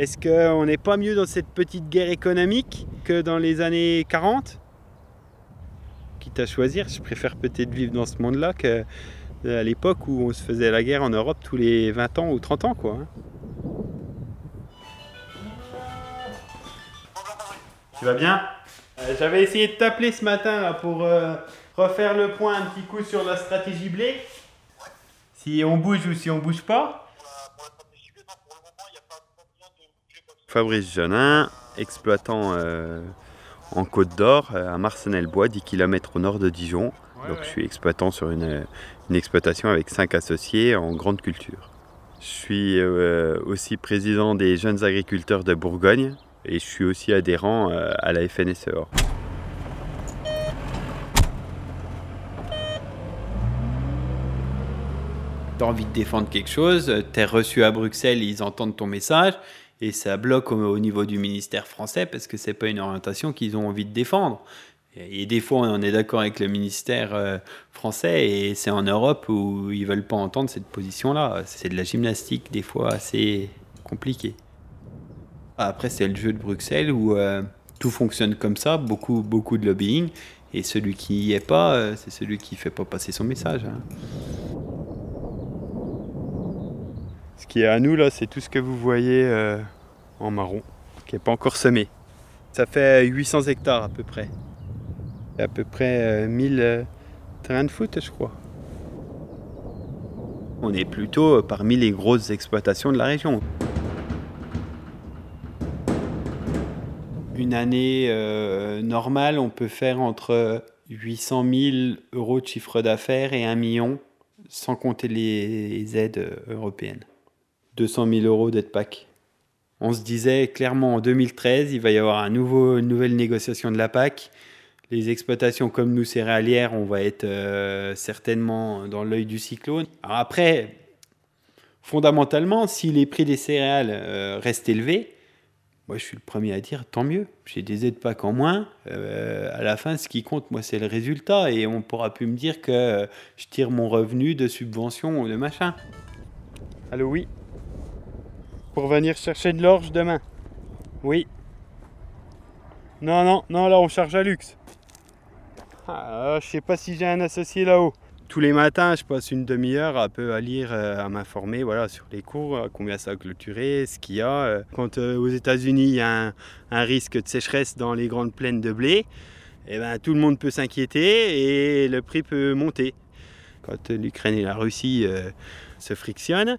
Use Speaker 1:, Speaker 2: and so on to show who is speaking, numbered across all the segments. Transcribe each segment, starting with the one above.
Speaker 1: Est-ce qu'on n'est pas mieux dans cette petite guerre économique que dans les années 40 Quitte à choisir, je préfère peut-être vivre dans ce monde-là qu'à l'époque où on se faisait la guerre en Europe tous les 20 ans ou 30 ans. Quoi. Hein. Tu vas bien? Euh, J'avais essayé de t'appeler ce matin pour euh, refaire le point un petit coup sur la stratégie blé. Si on bouge ou si on bouge pas. Fabrice Janin, exploitant euh, en Côte d'Or, à Marcenel-Bois, 10 km au nord de Dijon. Donc je suis exploitant sur une, exploitation avec 5 associés en grande culture. Je suis aussi président des jeunes agriculteurs de Bourgogne et je suis aussi adhérent à la FNSEA. tu as envie de défendre quelque chose, tu es reçu à Bruxelles, ils entendent ton message, et ça bloque au, niveau du ministère français parce que c'est pas une orientation qu'ils ont envie de défendre. Et, des fois, on est d'accord avec le ministère euh, français, et c'est en Europe où ils veulent pas entendre cette position-là. C'est de la gymnastique, des fois, assez compliqué. Après, c'est le jeu de Bruxelles où euh, tout fonctionne comme ça, beaucoup, beaucoup de lobbying, et celui qui n'y est pas, euh, c'est celui qui fait pas passer son message. Hein. Ce qui est à nous là, c'est tout ce que vous voyez euh, en marron, qui n'est pas encore semé. Ça fait 800 hectares à peu près. à peu près 1000 euh, terrains de foot, je crois. On est plutôt euh, parmi les grosses exploitations de la région. Une année normale, on peut faire entre 800 000 euros de chiffre d'affaires et 1 million, sans compter les aides européennes. 200 000 euros d'être PAC. On se disait clairement en 2013, il va y avoir une nouvelle négociation de la PAC. Les exploitations comme nous, céréalières, on va être euh, certainement dans l'œil du cyclone. après, fondamentalement, si les prix des céréales euh, restent élevés, moi je suis le premier à dire tant mieux. J'ai des aides PAC en moins. Euh, à la fin, ce qui compte, moi, c'est le résultat. Et on pourra plus me dire que je tire mon revenu de subvention ou de machin. Allô, oui venir chercher de l'orge demain. Oui. Non, non, non, là on charge à luxe. Ah, je sais pas si j'ai un associé là-haut. Tous les matins, je passe une demi-heure un peu à lire, euh, à m'informer voilà, sur les cours, combien ça a clôturé, ce qu'il y a. Euh. Quand euh, aux États-Unis, il y a un, risque de sécheresse dans les grandes plaines de blé, eh ben, tout le monde peut s'inquiéter et le prix peut monter. Quand l'Ukraine et la Russie se frictionnent,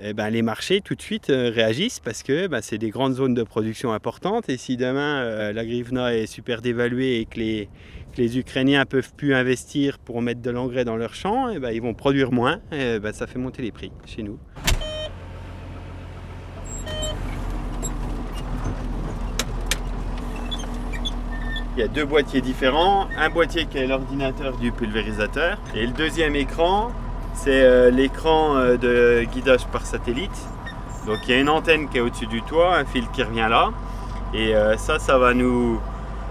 Speaker 1: eh ben, les marchés tout de suite euh, réagissent parce que ben, c'est des grandes zones de production importantes. Et si demain euh, la grivna est super dévaluée et que les, Ukrainiens peuvent plus investir pour mettre de l'engrais dans leurs champs, eh ben, ils vont produire moins. Et ben, ça fait monter les prix chez nous. Il y a deux boîtiers différents, un boîtier qui est l'ordinateur du pulvérisateur et le deuxième écran c'est euh, l'écran euh, de guidage par satellite. Donc il y a une antenne qui est au-dessus du toit, un fil qui revient là. Et euh, ça, ça va nous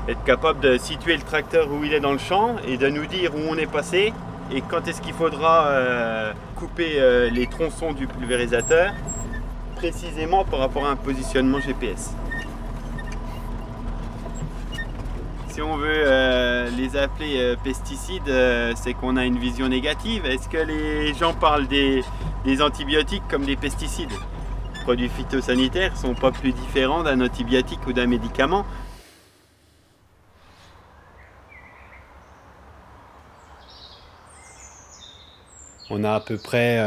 Speaker 1: être capable de situer le tracteur où il est dans le champ et de nous dire où on est passé et quand est-ce qu'il faudra couper les tronçons du pulvérisateur précisément par rapport à un positionnement GPS. Si on veut euh, les appeler euh, pesticides, euh, c'est qu'on a une vision négative. Est-ce que les gens parlent des, antibiotiques comme des pesticides? Les produits phytosanitaires ne sont pas plus différents d'un antibiotique ou d'un médicament. On a à peu près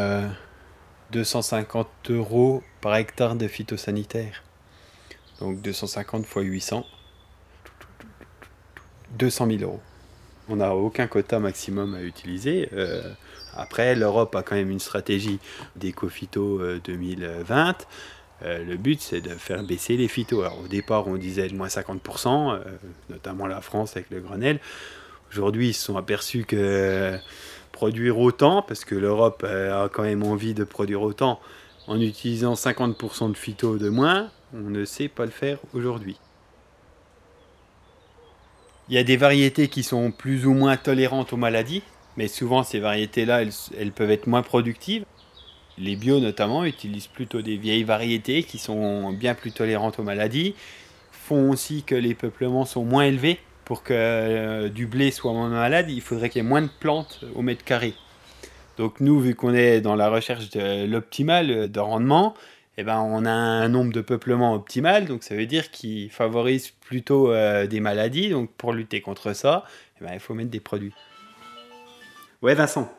Speaker 1: 250 euros par hectare de phytosanitaire. Donc 250 x 800. 200 000 euros. On n'a aucun quota maximum à utiliser. Euh, après, l'Europe a quand même une stratégie d'éco-phyto 2020. Euh, le but, c'est de faire baisser les phytos. Alors, au départ, on disait moins 50%, euh, notamment la France avec le Grenelle. Aujourd'hui, ils se sont aperçus que produire autant, parce que l'Europe a quand même envie de produire autant, en utilisant 50% de phyto de moins, on ne sait pas le faire aujourd'hui. Il y a des variétés qui sont plus ou moins tolérantes aux maladies, mais souvent ces variétés-là, elles, peuvent être moins productives. Les bio notamment utilisent plutôt des vieilles variétés qui sont bien plus tolérantes aux maladies, font aussi que les peuplements sont moins élevés. Pour que euh, du blé soit moins malade, il faudrait qu'il y ait moins de plantes au mètre carré. Donc nous, vu qu'on est dans la recherche de l'optimal de rendement, eh ben, on a un nombre de peuplements optimal, donc ça veut dire qu'il favorise plutôt euh, des maladies. Donc pour lutter contre ça, eh ben, il faut mettre des produits. Ouais Vincent,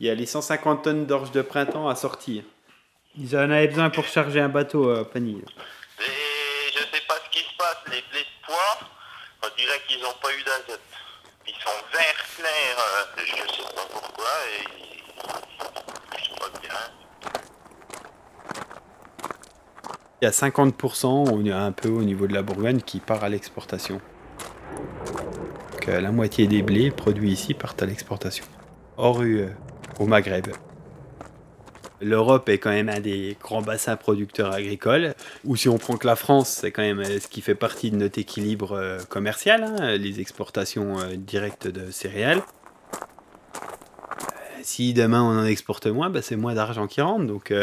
Speaker 1: il y a les 150 tonnes d'orge de printemps à sortir. Ils en avaient besoin pour charger un bateau à Panille.
Speaker 2: Et je sais pas ce qui se passe, les blés de pois, on dirait qu'ils n'ont pas eu d'azote. Ils sont verts clairs, euh, je sais pas pourquoi, ils sont pas bien.
Speaker 1: Il y a 50% on est un peu au niveau de la Bourgogne qui part à l'exportation. Euh, la moitié des blés produits ici partent à l'exportation. Hors UE, au Maghreb. L'Europe est quand même un des grands bassins producteurs agricoles. Ou si on prend que la France, c'est quand même euh, ce qui fait partie de notre équilibre euh, commercial, hein, les exportations directes de céréales. Si demain on en exporte moins, bah, c'est moins d'argent qui rentre. Donc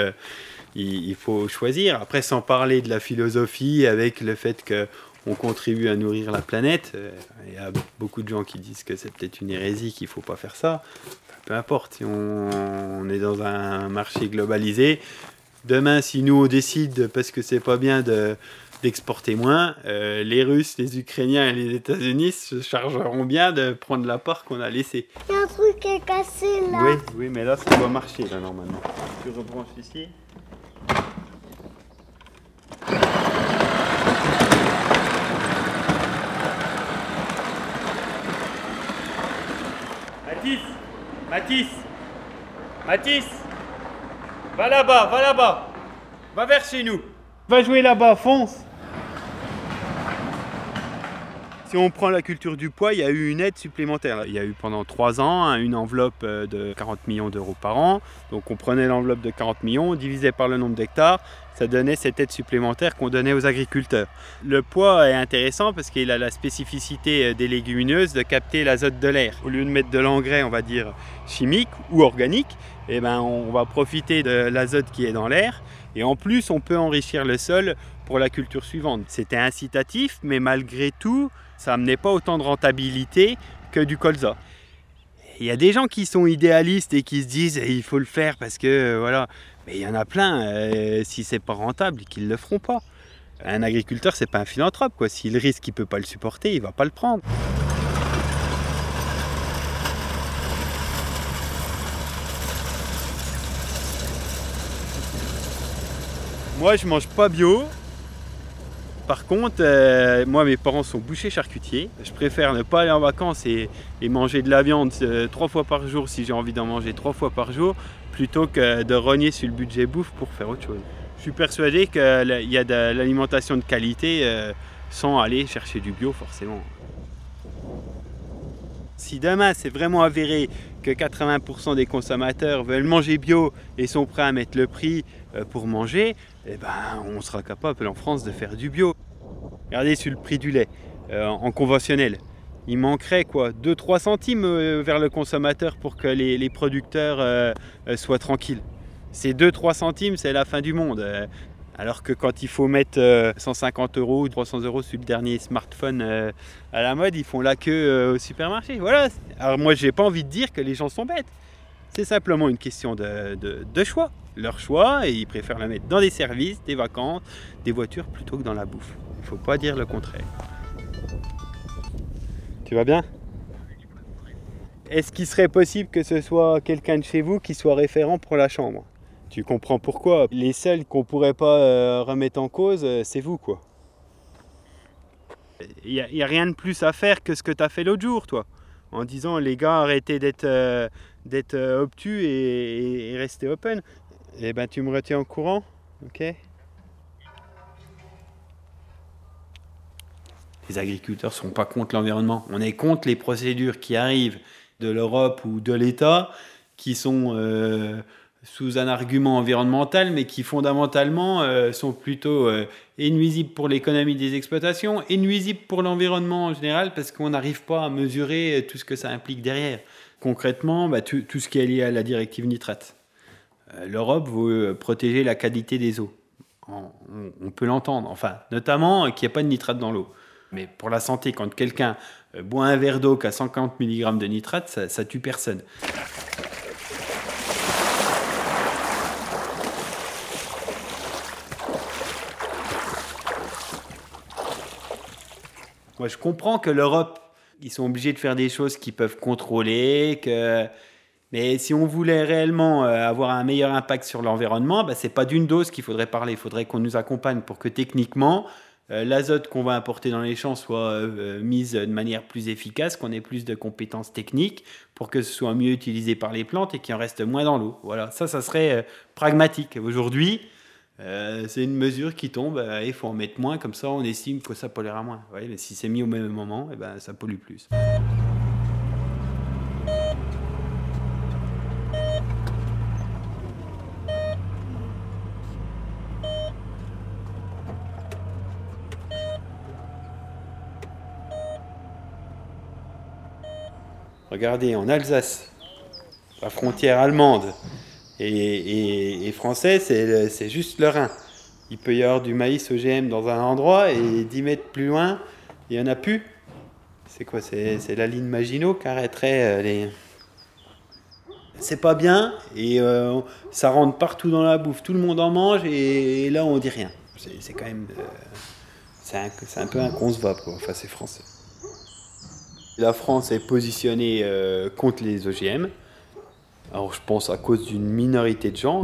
Speaker 1: il, il, faut choisir. Après, sans parler de la philosophie avec le fait que on contribue à nourrir la planète. Il y a beaucoup de gens qui disent que c'est peut-être une hérésie, qu'il ne faut pas faire ça peu importe, si on, est dans un marché globalisé, demain, si nous on décide, parce que c'est pas bien de, d'exporter moins, euh, les Russes, les Ukrainiens et les États-Unis se chargeront bien de prendre la part qu'on a laissée.
Speaker 3: Il y a un truc qui est cassé là.
Speaker 1: Oui, oui, mais là ça doit marcher là normalement. Tu rebranches ici. Mathis Mathis Va là-bas, va là-bas. Va vers chez nous. Va jouer là-bas, fonce si on prend la culture du pois, il y a eu une aide supplémentaire. Il y a eu pendant trois ans hein, une enveloppe euh, de 40 millions d'euros par an. Donc on prenait l'enveloppe de 40 millions, divisé par le nombre d'hectares, ça donnait cette aide supplémentaire qu'on donnait aux agriculteurs. Le pois est intéressant parce qu'il a la spécificité euh, des légumineuses de capter l'azote de l'air. Au lieu de mettre de l'engrais, on va dire chimique ou organique, eh ben, on va profiter de l'azote qui est dans l'air. Et en plus, on peut enrichir le sol pour la culture suivante. C'était incitatif, mais malgré tout, ça n'amenait pas autant de rentabilité que du colza. Il y a des gens qui sont idéalistes et qui se disent il faut le faire parce que euh, voilà, mais il y en a plein, euh, si c'est pas rentable, qui ne le feront pas. Un agriculteur, c'est pas un philanthrope quoi. S'il risque, il peut pas le supporter, il va pas le prendre. Moi, je mange pas bio, par contre, euh, moi, mes parents sont bouchers charcutiers. Je préfère ne pas aller en vacances et, manger de la viande euh, trois fois par jour si j'ai envie d'en manger trois fois par jour, plutôt que de rogner sur le budget bouffe pour faire autre chose. Je suis persuadé qu'il y a de l'alimentation de qualité euh, sans aller chercher du bio forcément. Si demain c'est vraiment avéré que 80% des consommateurs veulent manger bio et sont prêts à mettre le prix pour manger, eh ben, on sera capable en France de faire du bio. Regardez sur le prix du lait euh, en conventionnel. Il manquerait quoi 2-3 centimes euh, vers le consommateur pour que les, producteurs euh, soient tranquilles. Ces 2-3 centimes, c'est la fin du monde. Alors que quand il faut mettre 150 euros ou 300 euros sur le dernier smartphone à la mode, ils font la queue au supermarché. Voilà. Alors moi, j'ai pas envie de dire que les gens sont bêtes. C'est simplement une question de, choix. Leur choix, et ils préfèrent la mettre dans des services, des vacances, des voitures, plutôt que dans la bouffe. Il faut pas dire le contraire. Tu vas bien? Est-ce qu'il serait possible que ce soit quelqu'un de chez vous qui soit référent pour la chambre? Tu comprends pourquoi Les seuls qu'on ne pourrait pas euh, remettre en cause, euh, c'est vous, quoi. Il n'y a, a, rien de plus à faire que ce que tu as fait l'autre jour, toi en disant les gars arrêtez d'être euh, d'être euh, obtus et, et, restez open. Et eh ben tu me retiens au courant, ok? Les agriculteurs ne sont pas contre l'environnement. On est contre les procédures qui arrivent de l'Europe ou de l'État qui sont euh, sous un argument environnemental, mais qui fondamentalement euh, sont plutôt euh, nuisibles pour l'économie des exploitations et nuisibles pour l'environnement en général, parce qu'on n'arrive pas à mesurer tout ce que ça implique derrière. Concrètement, bah, tout, ce qui est lié à la directive nitrate. Euh, L'Europe veut protéger la qualité des eaux. On, peut l'entendre, enfin, notamment qu'il n'y ait pas de nitrate dans l'eau. Mais pour la santé, quand quelqu'un boit un verre d'eau qui a 50 mg de nitrate, ça, ça tue personne. Moi, je comprends que l'Europe, ils sont obligés de faire des choses qu'ils peuvent contrôler, mais si on voulait réellement euh, avoir un meilleur impact sur l'environnement, bah, ce n'est pas d'une dose qu'il faudrait parler. Il faudrait qu'on nous accompagne pour que techniquement, euh, l'azote qu'on va importer dans les champs soit euh, mise de manière plus efficace, qu'on ait plus de compétences techniques pour que ce soit mieux utilisé par les plantes et qu'il en reste moins dans l'eau. Voilà, ça, ça serait pragmatique. Aujourd'hui, euh, c'est une mesure qui tombe, euh, il faut en mettre moins, comme ça on estime que ça polluera moins. Mais si c'est mis au même moment, eh ben, ça pollue plus. Regardez, en Alsace, la frontière allemande, et, français, c'est juste le Rhin. Il peut y avoir du maïs OGM dans un endroit et 10 mètres plus loin, il n'y en a plus. C'est quoi C'est la ligne Maginot qui arrêterait euh, les. C'est pas bien et euh, ça rentre partout dans la bouffe, tout le monde en mange et, là on dit rien. C'est quand même. Euh, c'est un, un, peu inconcevable quoi. Enfin, c'est français. La France est positionnée contre les OGM. Alors je pense à cause d'une minorité de gens.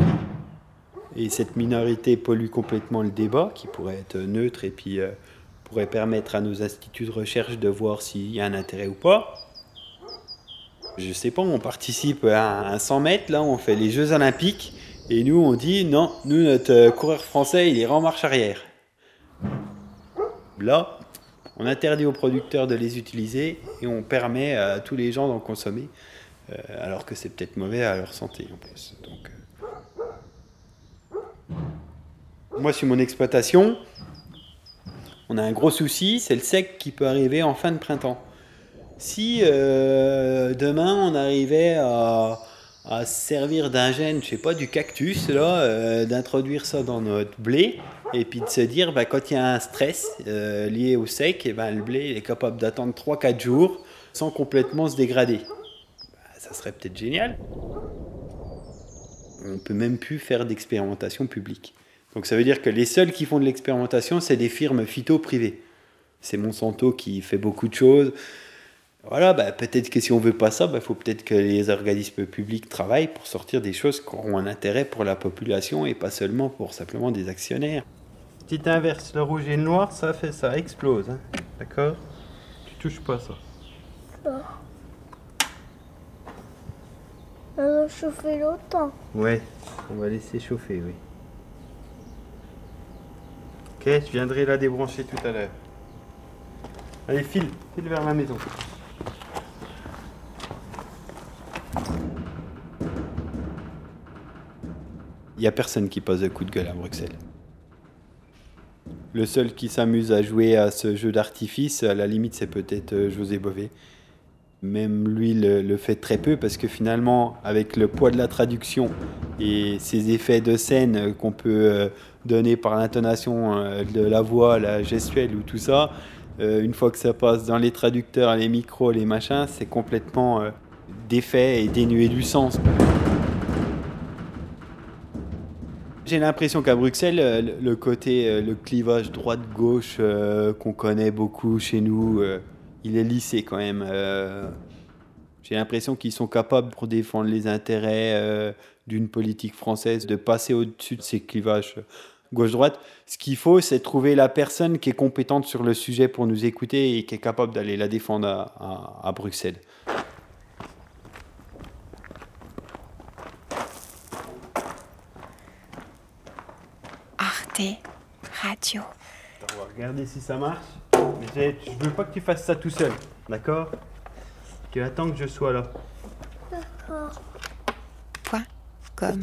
Speaker 1: Et cette minorité pollue complètement le débat, qui pourrait être neutre et puis euh, pourrait permettre à nos instituts de recherche de voir s'il y a un intérêt ou pas. Je sais pas, on participe à un 100 mètres, là on fait les Jeux Olympiques, et nous on dit non, nous notre euh, coureur français il est en marche arrière. Là, on interdit aux producteurs de les utiliser et on permet à tous les gens d'en consommer. Euh, alors que c'est peut-être mauvais à leur santé en plus. Donc, euh, Moi, sur mon exploitation, on a un gros souci, c'est le sec qui peut arriver en fin de printemps. Si euh, demain on arrivait à, à servir d'un gène, je sais pas, du cactus, là, d'introduire ça dans notre blé, et puis de se dire, bah, quand il y a un stress lié au sec, et eh ben, le blé est capable d'attendre 3-4 jours sans complètement se dégrader ça serait peut-être génial. On peut même plus faire d'expérimentation publique. Donc ça veut dire que les seuls qui font de l'expérimentation, c'est des firmes phyto privées. C'est Monsanto qui fait beaucoup de choses. Voilà, bah, peut-être que si on veut pas ça, il bah, faut peut-être que les organismes publics travaillent pour sortir des choses qui auront un intérêt pour la population et pas seulement pour simplement des actionnaires. Si tu inverses le rouge et le noir, ça fait ça explose. Hein. D'accord? Tu touches pas ça.
Speaker 3: On va chauffer longtemps.
Speaker 1: Ouais, on va laisser chauffer, oui. Ok, je viendrai la débrancher tout à l'heure. Allez, file, file vers la maison. Il n'y a personne qui pose un coup de gueule à Bruxelles. Le seul qui s'amuse à jouer à ce jeu d'artifice, à la limite, c'est peut-être euh, José Bové même lui le, fait très peu parce que finalement, avec le poids de la traduction et ces effets de scène qu'on peut euh, donner par l'intonation euh, de la voix, la gestuelle ou tout ça, euh, une fois que ça passe dans les traducteurs, les micros, les machins, c'est complètement défait et dénué du sens. J'ai l'impression qu'à Bruxelles, le côté, le clivage droite-gauche qu'on connaît beaucoup chez nous, il est lissé quand même. Euh, j'ai l'impression qu'ils sont capables, pour défendre les intérêts euh, d'une politique française, de passer au-dessus de ces clivages gauche-droite. Ce qu'il faut, c'est trouver la personne qui est compétente sur le sujet pour nous écouter et qui est capable d'aller la défendre à, à Bruxelles.
Speaker 4: Arte Radio.
Speaker 1: On va regarder si ça marche. Mais je veux pas que tu fasses ça tout seul, d'accord? Tu attends que je sois là.
Speaker 3: D'accord.
Speaker 4: Point com.